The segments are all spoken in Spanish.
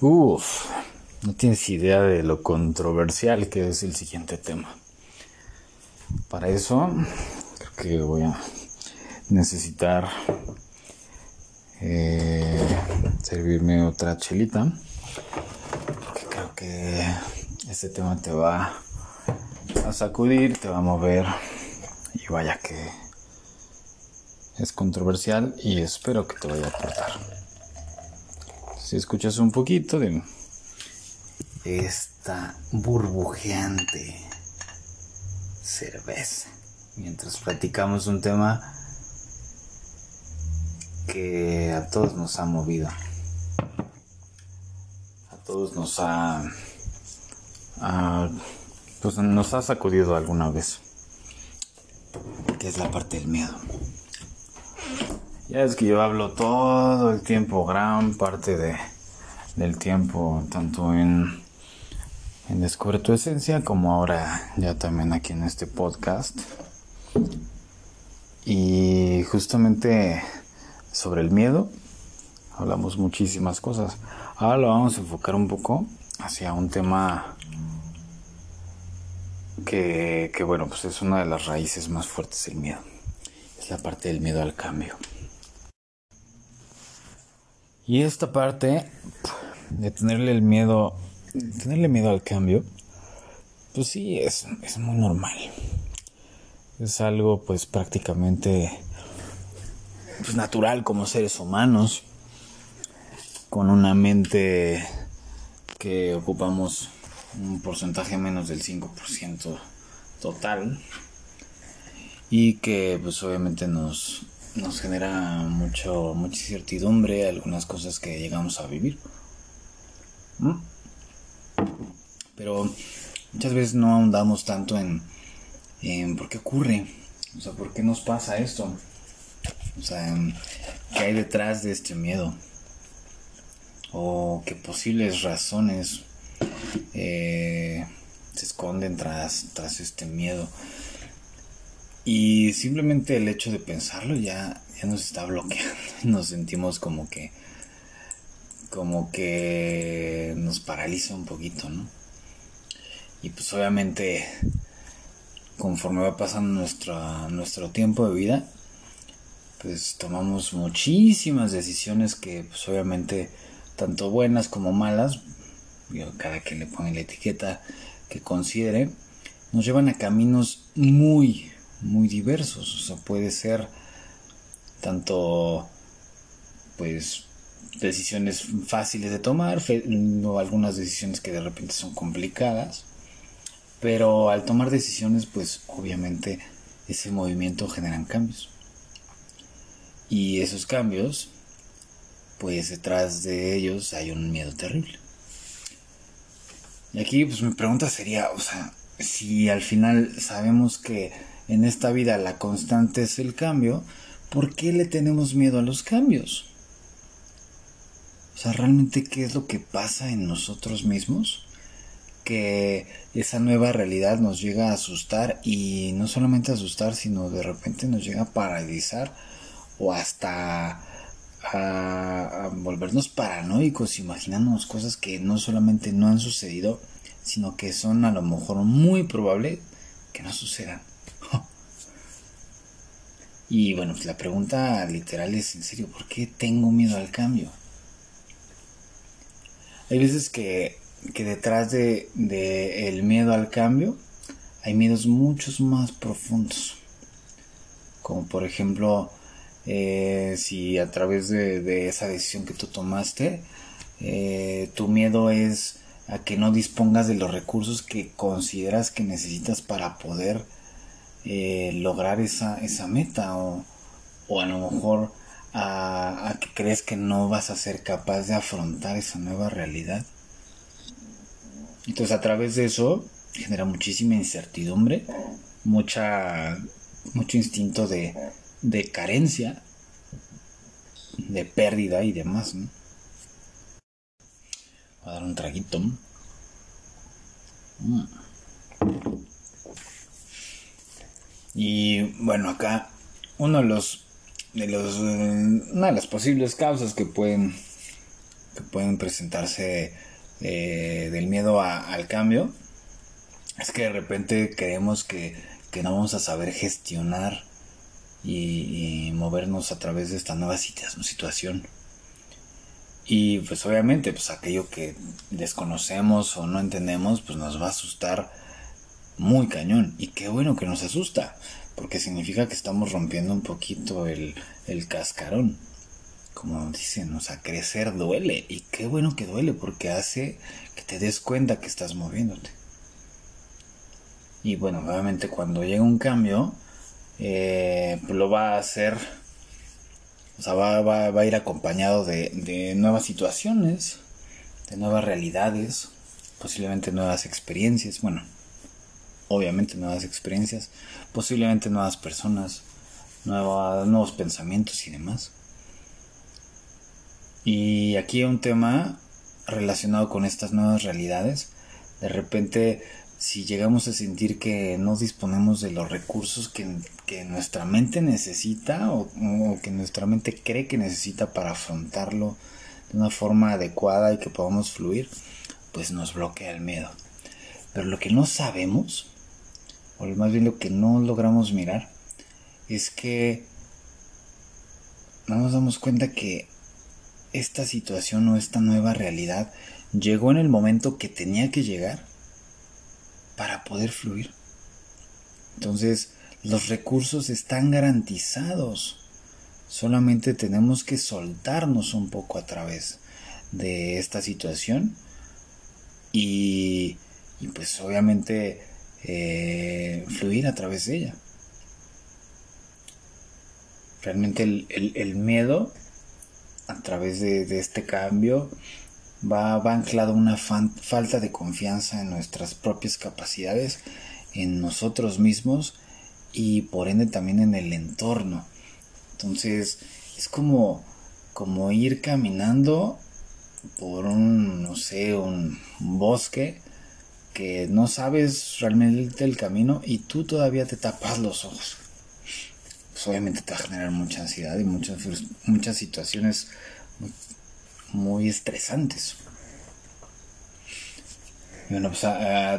Uf, no tienes idea de lo controversial que es el siguiente tema. Para eso, creo que voy a necesitar eh, servirme otra chelita. Porque creo que este tema te va a sacudir, te va a mover. Y vaya que es controversial y espero que te vaya a aportar. Si escuchas un poquito de esta burbujeante cerveza mientras platicamos un tema que a todos nos ha movido. A todos nos ha, pues nos ha sacudido alguna vez. Que es la parte del miedo. Ya es que yo hablo todo el tiempo, gran parte de, del tiempo, tanto en, en Descubre tu Esencia como ahora ya también aquí en este podcast. Y justamente sobre el miedo hablamos muchísimas cosas. Ahora lo vamos a enfocar un poco hacia un tema que, que bueno, pues es una de las raíces más fuertes del miedo. Es la parte del miedo al cambio. Y esta parte de tenerle el miedo, tenerle miedo al cambio, pues sí, es, es muy normal. Es algo pues prácticamente pues, natural como seres humanos, con una mente que ocupamos un porcentaje menos del 5% total y que pues obviamente nos nos genera mucho, mucha incertidumbre algunas cosas que llegamos a vivir. ¿Mm? Pero muchas veces no ahondamos tanto en, en por qué ocurre, o sea, por qué nos pasa esto, o sea, qué hay detrás de este miedo, o qué posibles razones eh, se esconden tras, tras este miedo. Y simplemente el hecho de pensarlo ya, ya nos está bloqueando. Nos sentimos como que. como que nos paraliza un poquito, ¿no? Y pues obviamente conforme va pasando nuestro, nuestro tiempo de vida, pues tomamos muchísimas decisiones que pues obviamente tanto buenas como malas, cada quien le pone la etiqueta que considere, nos llevan a caminos muy, muy diversos. O sea, puede ser tanto, pues, decisiones fáciles de tomar, o algunas decisiones que de repente son complicadas. Pero al tomar decisiones, pues, obviamente, ese movimiento generan cambios. Y esos cambios, pues detrás de ellos hay un miedo terrible. Y aquí, pues mi pregunta sería, o sea, si al final sabemos que en esta vida la constante es el cambio, ¿por qué le tenemos miedo a los cambios? O sea, realmente qué es lo que pasa en nosotros mismos que esa nueva realidad nos llega a asustar y no solamente asustar, sino de repente nos llega a paralizar o hasta a, volvernos paranoicos, imaginándonos cosas que no solamente no han sucedido, sino que son a lo mejor muy probable que no sucedan. Y bueno, la pregunta literal es en serio, ¿por qué tengo miedo al cambio? Hay veces que, detrás de, de, el miedo al cambio hay miedos muchos más profundos. Como por ejemplo, eh, si a través de, de, esa decisión que tú tomaste, eh, tu miedo es a que no dispongas de los recursos que consideras que necesitas para poder eh, lograr esa, esa meta o, o, a lo mejor a, que crees que no vas a ser capaz de afrontar esa nueva realidad. Entonces a través de eso genera muchísima incertidumbre, mucha, mucho instinto de, de carencia, de pérdida y demás. Voy a dar un traguito. Mm. Y bueno, acá uno de los de los una de las posibles causas que pueden que pueden presentarse eh, del miedo al cambio es que de repente creemos que, no vamos a saber gestionar y, movernos a través de esta nueva situación. Y pues obviamente, pues aquello que desconocemos o no entendemos, pues nos va a asustar muy cañón. Y qué bueno que nos asusta, porque significa que estamos rompiendo un poquito el, el cascarón. Como dicen, o sea, crecer duele. Y qué bueno que duele, porque hace que te des cuenta que estás moviéndote. Y bueno, obviamente cuando llega un cambio, eh, lo va a hacer o sea, va, va, a ir acompañado de, nuevas situaciones, de nuevas realidades, posiblemente nuevas experiencias, bueno, obviamente nuevas experiencias, posiblemente nuevas personas, nuevos pensamientos y demás. Y aquí un tema relacionado con estas nuevas realidades, de repente si llegamos a sentir que no disponemos de los recursos que, nuestra mente necesita o, que nuestra mente cree que necesita para afrontarlo de una forma adecuada y que podamos fluir, pues nos bloquea el miedo. Pero lo que no sabemos, o más bien lo que no logramos mirar, es que no nos damos cuenta que esta situación o esta nueva realidad llegó en el momento que tenía que llegar para poder fluir. Entonces, los recursos están garantizados. Solamente tenemos que soltarnos un poco a través de esta situación y, pues obviamente eh, fluir a través de ella. Realmente el, miedo a través de este cambio va, va anclado una falta de confianza en nuestras propias capacidades, en nosotros mismos y por ende también en el entorno. Entonces es como, como ir caminando por un, no sé, un, bosque que no sabes realmente el camino y tú todavía te tapas los ojos. Pues obviamente te va a generar mucha ansiedad y muchas, muchas situaciones muy estresantes. Y bueno, pues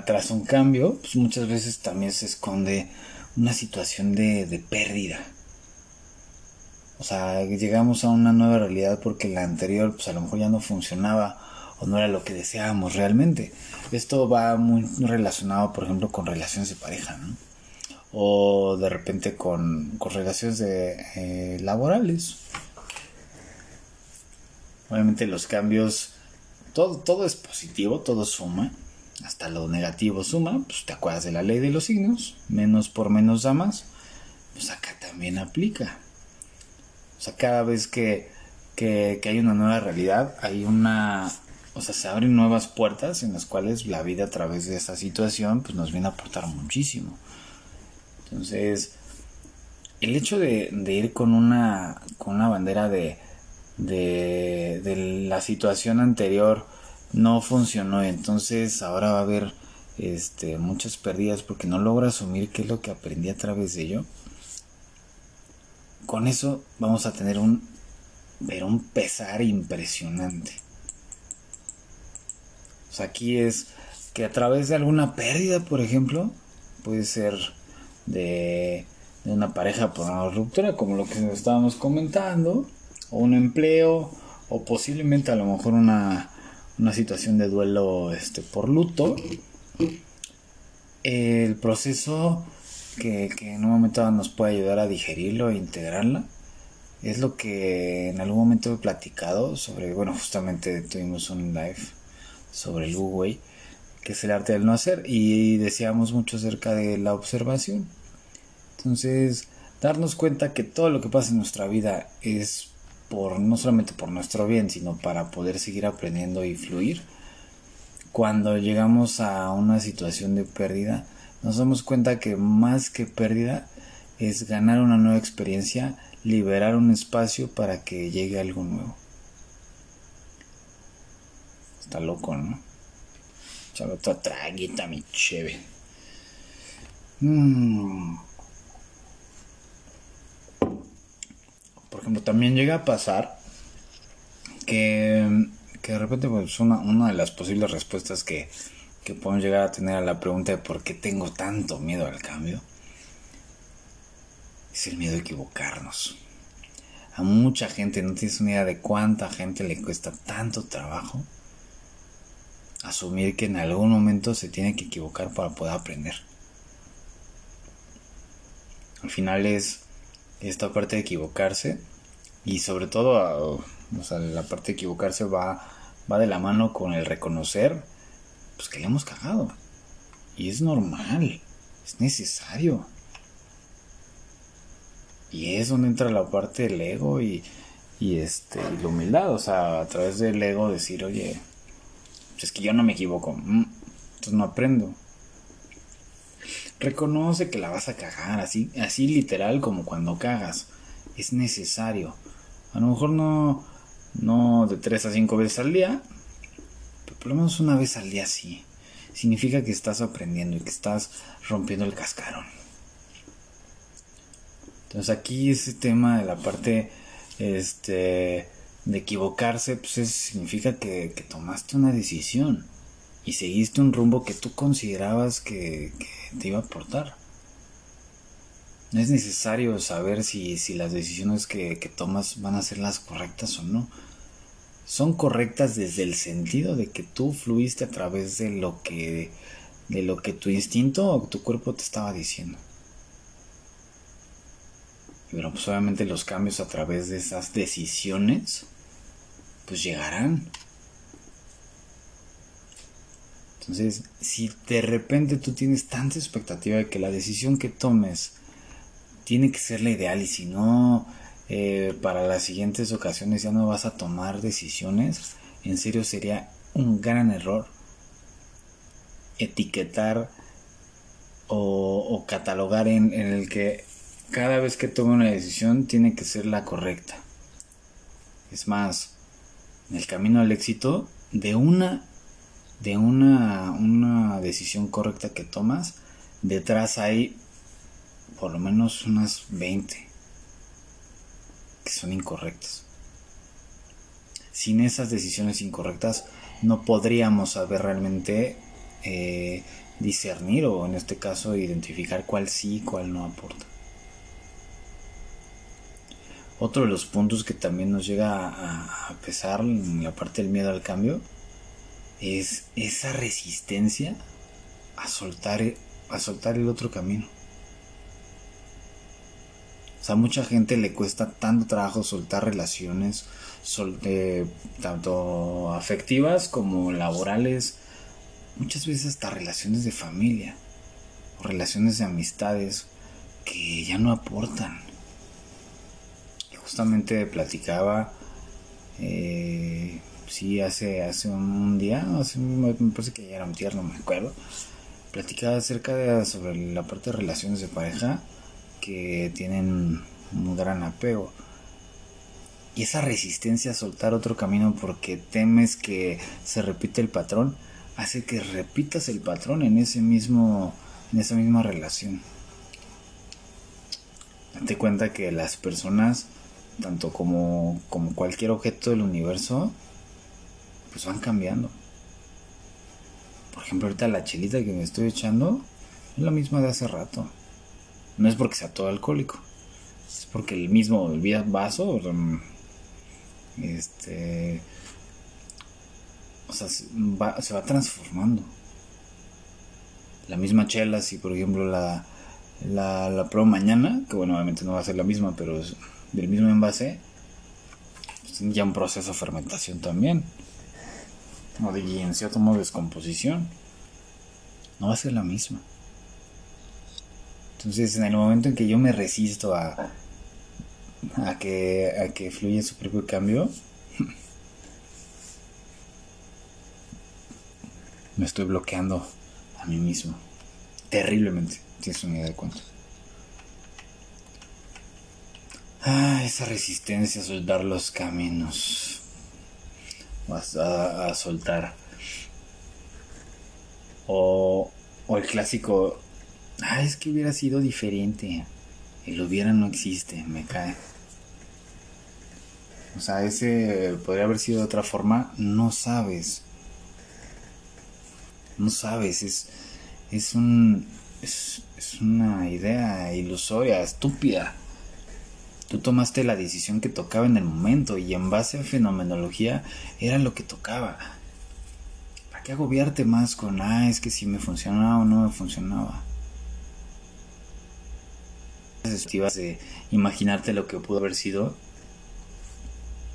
tras un cambio, pues muchas veces también se esconde una situación de, de pérdida. O sea, llegamos a una nueva realidad porque la anterior, pues a lo mejor ya no funcionaba o no era lo que deseábamos realmente. Esto va muy relacionado, por ejemplo, con relaciones de pareja, ¿no? O de repente con, con relaciones de, eh, laborales. Obviamente los cambios, todo, todo es positivo, todo suma. Hasta lo negativo suma, pues te acuerdas de la ley de los signos, menos por menos da más, pues acá también aplica. O sea, cada vez que, que, hay una nueva realidad, hay una, o sea, se abren nuevas puertas en las cuales la vida a través de esta situación, pues nos viene a aportar muchísimo. Entonces, el hecho de, ir con una, con una bandera de, de, la situación anterior no funcionó entonces ahora va a haber este, muchas pérdidas porque no logra asumir qué es lo que aprendí a través de ello con eso vamos a tener un pero un pesar impresionante aquí es que a través de alguna pérdida por ejemplo puede ser de, una pareja por una ruptura como lo que estábamos comentando o un empleo o posiblemente a lo mejor una, situación de duelo este, por luto. El proceso que, en un momento nos puede ayudar a digerirlo e integrarla es lo que en algún momento he platicado sobre, bueno, justamente tuvimos un live sobre el Wu que es el arte del no hacer, y decíamos mucho acerca de la observación. Entonces, darnos cuenta que todo lo que pasa en nuestra vida es por no solamente por nuestro bien, sino para poder seguir aprendiendo y fluir. Cuando llegamos a una situación de pérdida, nos damos cuenta que más que pérdida es ganar una nueva experiencia, liberar un espacio para que llegue algo nuevo. Está loco, ¿no? Chalo otra traguita, mi cheve. Mmm. Por ejemplo, también llega a pasar que, de repente pues una, una de las posibles respuestas que, que podemos llegar a tener a la pregunta de por qué tengo tanto miedo al cambio es el miedo a equivocarnos. A mucha gente, no tienes una idea de cuánta gente le cuesta tanto trabajo asumir que en algún momento se tiene que equivocar para poder aprender. Al final es esta parte de equivocarse y sobre todo o sea, la parte de equivocarse va, va de la mano con el reconocer pues que le hemos cagado. Y es normal, es necesario. Y es donde entra la parte del ego y, y este, y la humildad. O sea, a través del ego decir, oye, pues es que yo no me equivoco. Mm, entonces no aprendo. Reconoce que la vas a cagar, así, así literal como cuando cagas. Es necesario. A lo mejor no, no de 3 a 5 veces al día, pero por lo menos una vez al día sí. Significa que estás aprendiendo y que estás rompiendo el cascarón. Entonces aquí ese tema de la parte este, de equivocarse, pues significa que, que, tomaste una decisión y seguiste un rumbo que tú considerabas que, que te iba a aportar. No es necesario saber si, si las decisiones que, que, tomas van a ser las correctas o no. Son correctas desde el sentido de que tú fluiste a través de lo que, de lo que tu instinto o tu cuerpo te estaba diciendo. Pero pues obviamente los cambios a través de esas decisiones pues llegarán. Entonces, si de repente tú tienes tanta expectativa de que la decisión que tomes tiene que ser la ideal y si no, eh, para las siguientes ocasiones ya no vas a tomar decisiones, en serio sería un gran error etiquetar o, catalogar en el que cada vez que tome una decisión tiene que ser la correcta. Es más, en el camino al éxito, de una, de una, una decisión correcta que tomas, detrás hay por lo menos unas 20 que son incorrectas. Sin esas decisiones incorrectas no podríamos saber realmente eh, discernir o en este caso identificar cuál sí y cuál no aporta. Otro de los puntos que también nos llega a, pesar en la del miedo al cambio es esa resistencia a soltar, a soltar el otro camino. O sea, a mucha gente le cuesta tanto trabajo soltar relaciones, eh, tanto afectivas como laborales, muchas veces hasta relaciones de familia o relaciones de amistades que ya no aportan justamente platicaba, eh, sí, hace, hace un día, hace, me parece que ya era un tierno, no me acuerdo, platicaba acerca de sobre la parte de relaciones de pareja que tienen un gran apego. Y esa resistencia a soltar otro camino porque temes que se repite el patrón, hace que repitas el patrón en ese mismo, en esa misma relación. Date cuenta que las personas tanto como, como cualquier objeto del universo, pues van cambiando. Por ejemplo, ahorita la chelita que me estoy echando es la misma de hace rato. No es porque sea todo alcohólico, es porque el mismo vaso, este, o sea, se va, se va transformando. La misma chela, si por ejemplo la, la, la pruebo mañana, que bueno, obviamente no va a ser la misma, pero es, del mismo envase, pues ya un proceso de fermentación también. O de en cierto descomposición. No va a ser la misma. Entonces, en el momento en que yo me resisto a, a, que, a que fluya su propio cambio, me estoy bloqueando a mí mismo. Terriblemente. Tienes una idea de cuánto. Ah, esa resistencia a soltar los caminos. A, a soltar. O, o el clásico. Ah, es que hubiera sido diferente. El hubiera no existe, me cae. O sea, ese podría haber sido de otra forma. No sabes. No sabes. Es, es un. Es, es una idea ilusoria, estúpida. Tú tomaste la decisión que tocaba en el momento y en base a fenomenología era lo que tocaba. ¿Para qué agobiarte más con, ah, es que si me funcionaba o no me funcionaba? de imaginarte lo que pudo haber sido,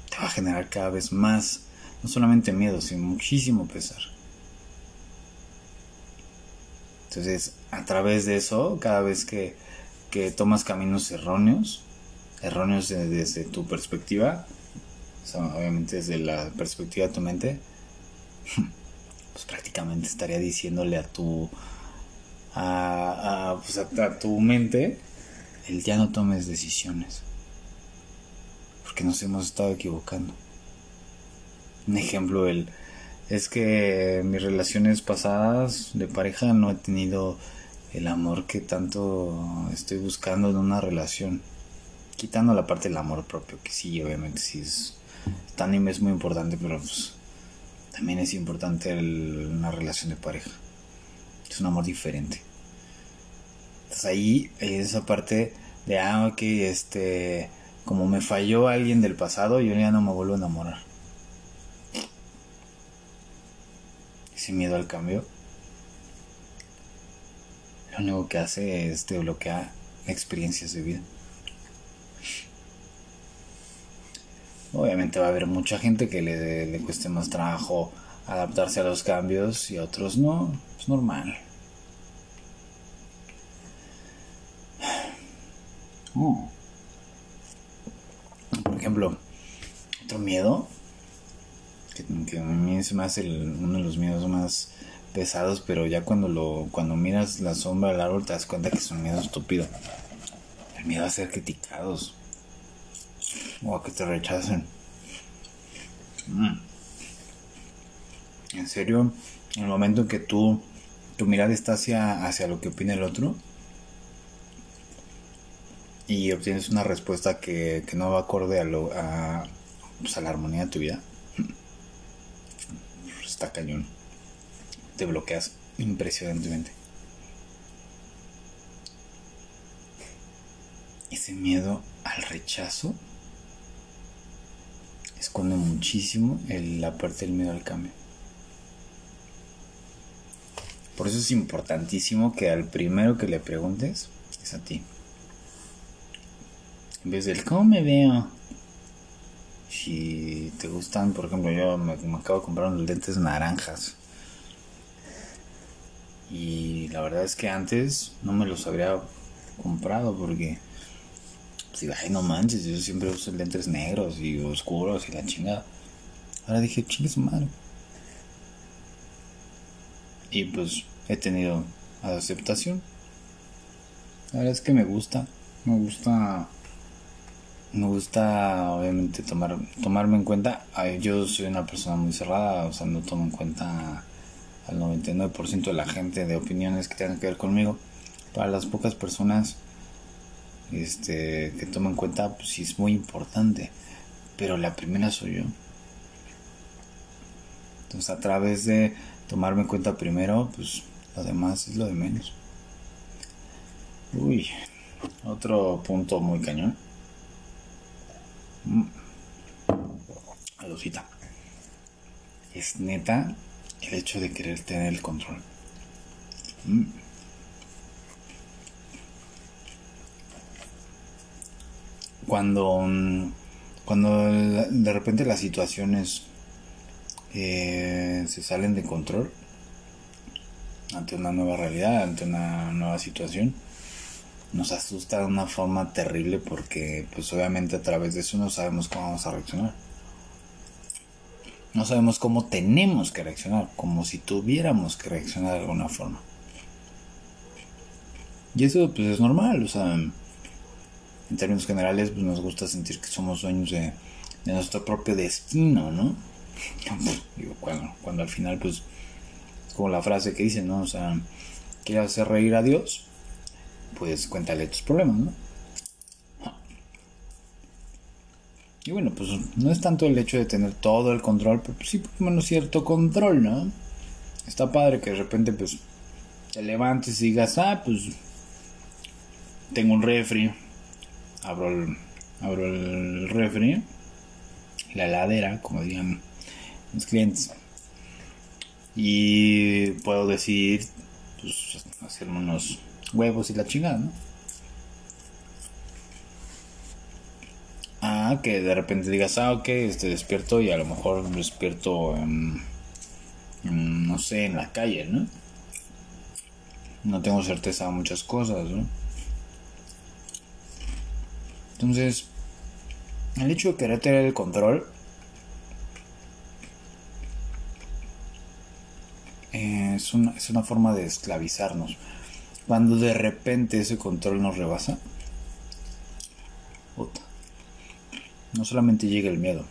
te va a generar cada vez más, no solamente miedo, sino muchísimo pesar. Entonces, a través de eso, cada vez que, que tomas caminos erróneos, erróneos desde, tu perspectiva, obviamente desde la perspectiva de tu mente, pues prácticamente estaría diciéndole a tu a, pues a tu mente el ya no tomes decisiones. Porque nos hemos estado equivocando. Un ejemplo, el, es que mis relaciones pasadas de pareja no he tenido el amor que tanto estoy buscando en una relación. Quitando la parte del amor propio, que sí, obviamente sí es, anime es muy importante, pero pues, también es importante una relación de pareja. Es un amor diferente. Entonces ahí esa parte de, ah, ok, este, como me falló alguien del pasado, yo ya no me vuelvo a enamorar. Ese miedo al cambio, lo único que hace es te bloquea experiencias de vida. Obviamente va a haber mucha gente que le, le cueste más trabajo adaptarse a los cambios y a otros no, es normal. Por ejemplo, otro miedo, que, a mí se me hace uno de los miedos más pesados, pero ya cuando lo cuando miras la sombra del árbol te das cuenta que es un miedo estúpido. El miedo a ser criticados o a que te rechacen. Mm. En serio, en el momento en que tú tu mirada está hacia, hacia lo que opina el otro, y obtienes una respuesta que, no va acorde a, lo, a, pues, a la armonía de tu vida, está cañón. Te bloqueas impresionantemente. Ese miedo al rechazo esconde muchísimo la parte del miedo al cambio. Por eso es importantísimo que al primero que le preguntes es a ti. En vez del cómo me veo. Si te gustan, por ejemplo, yo me, acabo de comprar unos lentes naranjas. Y la verdad es que antes no me los habría comprado porque pues digo, ay no manches, yo siempre uso lentes negros y oscuros y la chingada. Ahora dije, chingue su madre. Y pues he tenido aceptación. La verdad es que me gusta, me gusta me gusta obviamente tomar tomarme en cuenta yo soy una persona muy cerrada o sea no tomo en cuenta al 99% de la gente de opiniones que tengan que ver conmigo para las pocas personas este que tomo en cuenta pues sí es muy importante pero la primera soy yo entonces a través de tomarme en cuenta primero pues lo demás es lo de menos uy otro punto muy cañón Mm. Adosita. Es neta el hecho de querer tener el control. Mm. Cuando, cuando de repente las situaciones eh, se salen de control ante una nueva realidad, ante una nueva situación, nos asusta de una forma terrible porque pues obviamente a través de eso no sabemos cómo vamos a reaccionar. No sabemos cómo tenemos que reaccionar, como si tuviéramos que reaccionar de alguna forma. Y eso pues es normal, o sea, en términos generales pues nos gusta sentir que somos dueños de, nuestro propio destino, ¿no? Digo, cuando, cuando al final pues es como la frase que dice, ¿no? O sea, ¿quieres hacer reír a Dios? pues cuéntale tus problemas, ¿no? Y bueno, pues no es tanto el hecho de tener todo el control, pero sí por lo menos cierto control, ¿no? Está padre que de repente pues te levantes y digas, ah, pues tengo un refri, abro el, refri, la heladera, como dirían mis clientes, y puedo decidir pues, hacerme unos huevos y la chingada, ¿no? Ah, que de repente digas, ah, ok, este despierto y a lo mejor despierto, en, no sé, en la calle, ¿no? No tengo certeza de muchas cosas, ¿no? Entonces, el hecho de querer tener el control es, una, forma de esclavizarnos. Cuando de repente ese control nos rebasa, no solamente llega el miedo,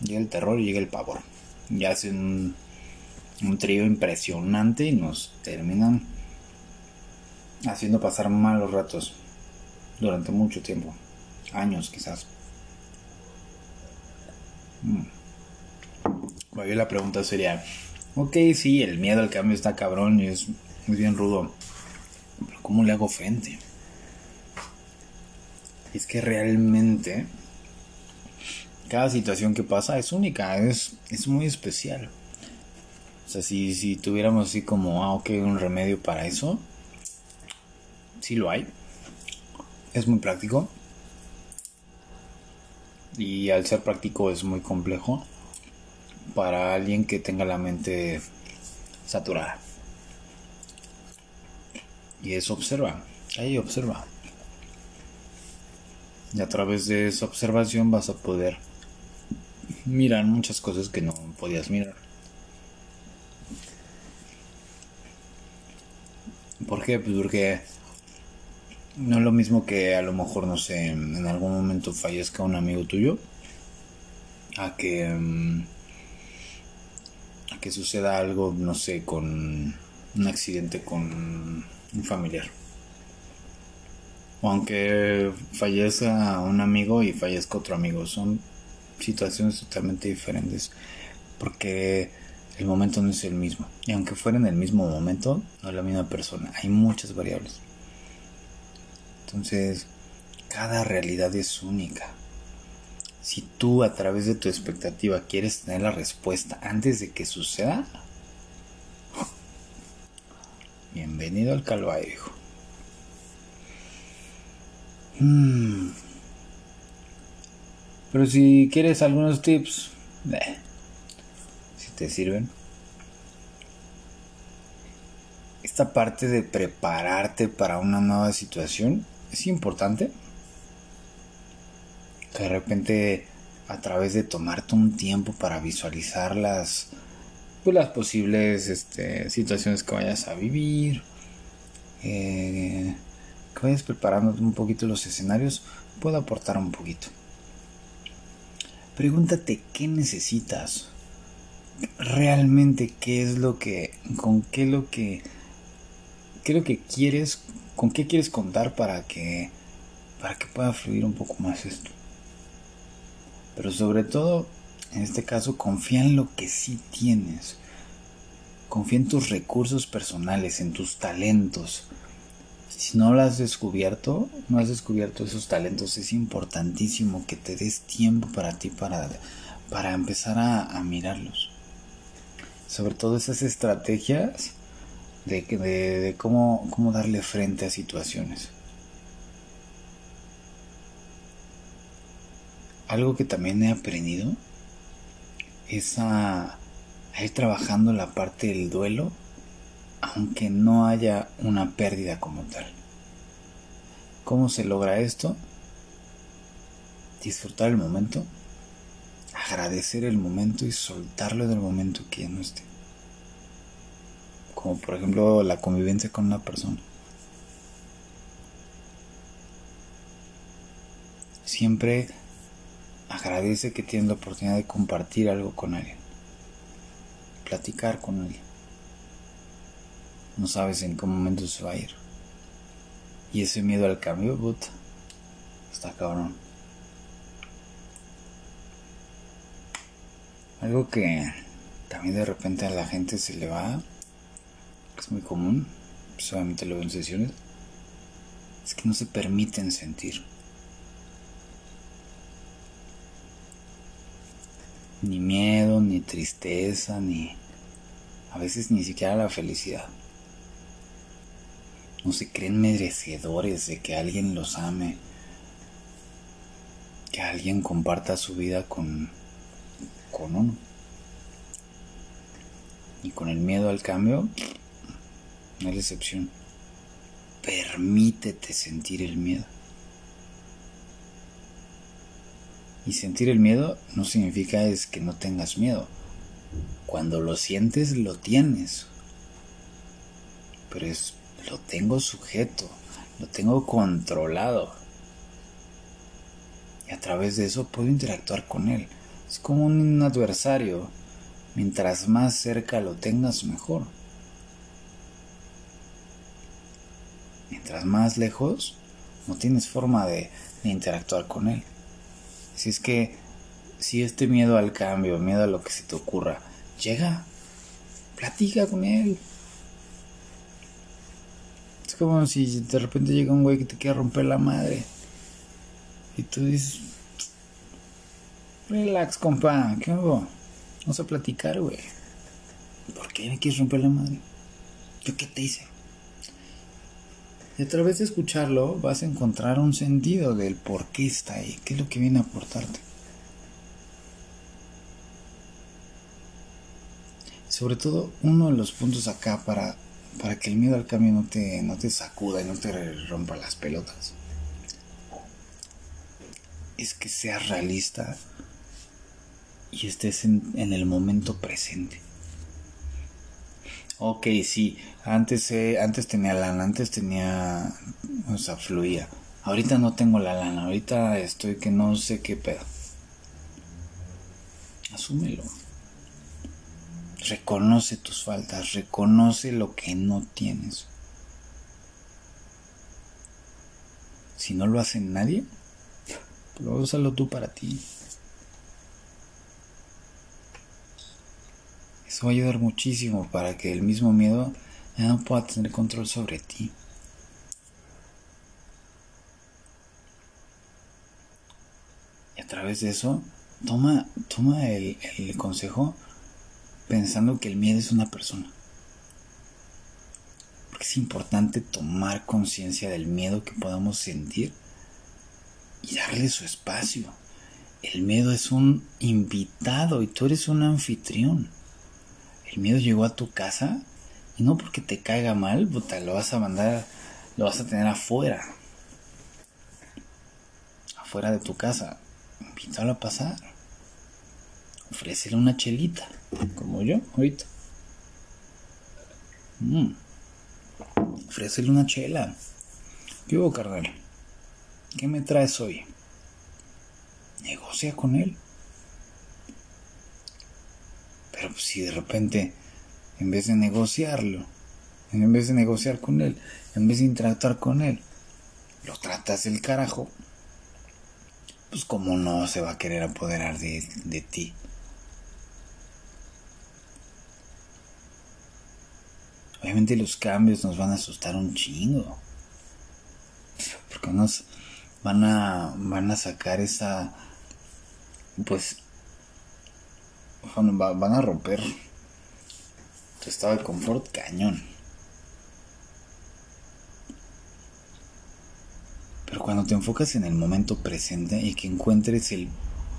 llega el terror y llega el pavor. Y hacen un, trío impresionante y nos terminan haciendo pasar malos ratos durante mucho tiempo, años quizás. Mm. la pregunta sería, ok, sí, el miedo al cambio está cabrón y es muy bien rudo, pero ¿cómo le hago frente? Es que realmente cada situación que pasa es única, es, es muy especial. O sea, si, si tuviéramos así como, ah, ok, un remedio para eso, sí lo hay. Es muy práctico. Y al ser práctico es muy complejo para alguien que tenga la mente saturada. Y eso observa, ahí observa. Y a través de esa observación vas a poder miran muchas cosas que no podías mirar. ¿Por qué? Pues porque no es lo mismo que a lo mejor, no sé, en algún momento fallezca un amigo tuyo, a que, mm, a que suceda algo, no sé, con un accidente con un familiar. O aunque fallezca un amigo y fallezca otro amigo, son situaciones totalmente diferentes porque el momento no es el mismo. Y aunque fuera en el mismo momento no es la misma persona. Hay muchas variables entonces cada realidad es única si tú a través de tu expectativa quieres tener la respuesta antes de que suceda bienvenido al calvario hmm. Pero si quieres algunos tips, si te sirven. Esta parte de prepararte para una nueva situación es importante. Que de repente a través de tomarte un tiempo para visualizar las, pues, las posibles este, situaciones que vayas a vivir, eh, que vayas preparando un poquito los escenarios, puede aportar un poquito. Pregúntate qué necesitas. Realmente qué es lo que con qué lo que qué es lo que quieres, con qué quieres contar para que para que pueda fluir un poco más esto. Pero sobre todo, en este caso, confía en lo que sí tienes. Confía en tus recursos personales, en tus talentos, si no lo has descubierto, no has descubierto esos talentos, es importantísimo que te des tiempo para ti para, para empezar a, mirarlos. Sobre todo esas estrategias de, de, de cómo, cómo darle frente a situaciones. Algo que también he aprendido es a, a ir trabajando la parte del duelo aunque no haya una pérdida como tal. ¿Cómo se logra esto? Disfrutar el momento, agradecer el momento y soltarlo del momento que ya no esté. Como por ejemplo la convivencia con una persona. Siempre agradece que tienes la oportunidad de compartir algo con alguien. Platicar con alguien no sabes en qué momento se va a ir. Y ese miedo al cambio, puta, está cabrón. Algo que también de repente a la gente se le va, es muy común, solamente lo veo en sesiones, es que no se permiten sentir. Ni miedo, ni tristeza, ni a veces ni siquiera la felicidad. No se creen merecedores de que alguien los ame, que alguien comparta su vida con, con uno. Y con el miedo al cambio, no hay excepción. Permítete sentir el miedo. Y sentir el miedo no significa es que no tengas miedo. Cuando lo sientes, lo tienes. Pero es, lo tengo sujeto, lo tengo controlado. Y a través de eso puedo interactuar con él. Es como un adversario. Mientras más cerca lo tengas, mejor. Mientras más lejos, no tienes forma de, interactuar con él. Si es que, si este miedo al cambio, miedo a lo que se te ocurra, llega, platica con él. Es como si de repente llega un güey que te quiere romper la madre. Y tú dices, relax, compa, ¿qué hago? Vamos a platicar, güey. ¿Por qué me quieres romper la madre? ¿Yo qué te hice? Y a través de escucharlo vas a encontrar un sentido del por qué está ahí, qué es lo que viene a aportarte. Sobre todo, uno de los puntos acá para, para que el miedo al cambio no te, no te sacuda y no te rompa las pelotas es que seas realista y estés en, en el momento presente. Ok, sí, antes, eh, antes tenía lana, antes tenía, o sea, fluía. Ahorita no tengo la lana, ahorita estoy que no sé qué pedo. Asúmelo. Reconoce tus faltas, reconoce lo que no tienes. Si no lo hace nadie, úsalo tú para ti. Va a ayudar muchísimo para que el mismo miedo ya no pueda tener control sobre ti. Y a través de eso, toma, toma el, el consejo pensando que el miedo es una persona. Porque es importante tomar conciencia del miedo que podamos sentir y darle su espacio. El miedo es un invitado y tú eres un anfitrión. El miedo llegó a tu casa y no porque te caiga mal, puta, lo vas a mandar, lo vas a tener afuera. Afuera de tu casa. Invítalo a pasar. Ofrécele una chelita, como yo ahorita. Mm. Ofrécele una chela. ¿Qué hubo, carnal? ¿Qué me traes hoy? Negocia con él. Pero si de repente, en vez de negociarlo, en vez de negociar con él, en vez de interactuar con él, lo tratas del carajo, pues como no se va a querer apoderar de, de ti. Obviamente los cambios nos van a asustar un chingo. Porque nos van a, van a sacar esa, pues, van a romper tu estado de confort cañón. Pero cuando te enfocas en el momento presente y que encuentres el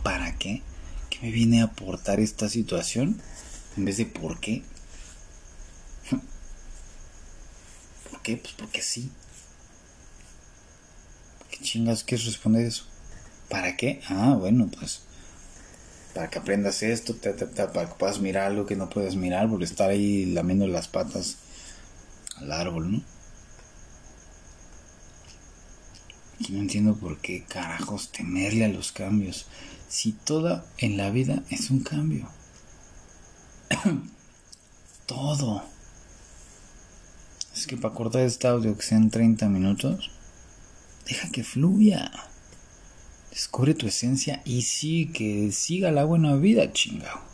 para qué, que me viene a aportar esta situación, en vez de por qué. ¿Por qué? Pues porque sí. ¿Qué chingas quieres responder eso? ¿Para qué? Ah, bueno, pues para que aprendas esto, para que puedas mirar algo que no puedes mirar por estar ahí lamiendo las patas al árbol, ¿no? Y no entiendo por qué carajos temerle a los cambios. Si toda en la vida es un cambio. Todo. Es que para cortar este audio que sean 30 minutos, deja que fluya. Descubre tu esencia y sí, que siga la buena vida, chingado.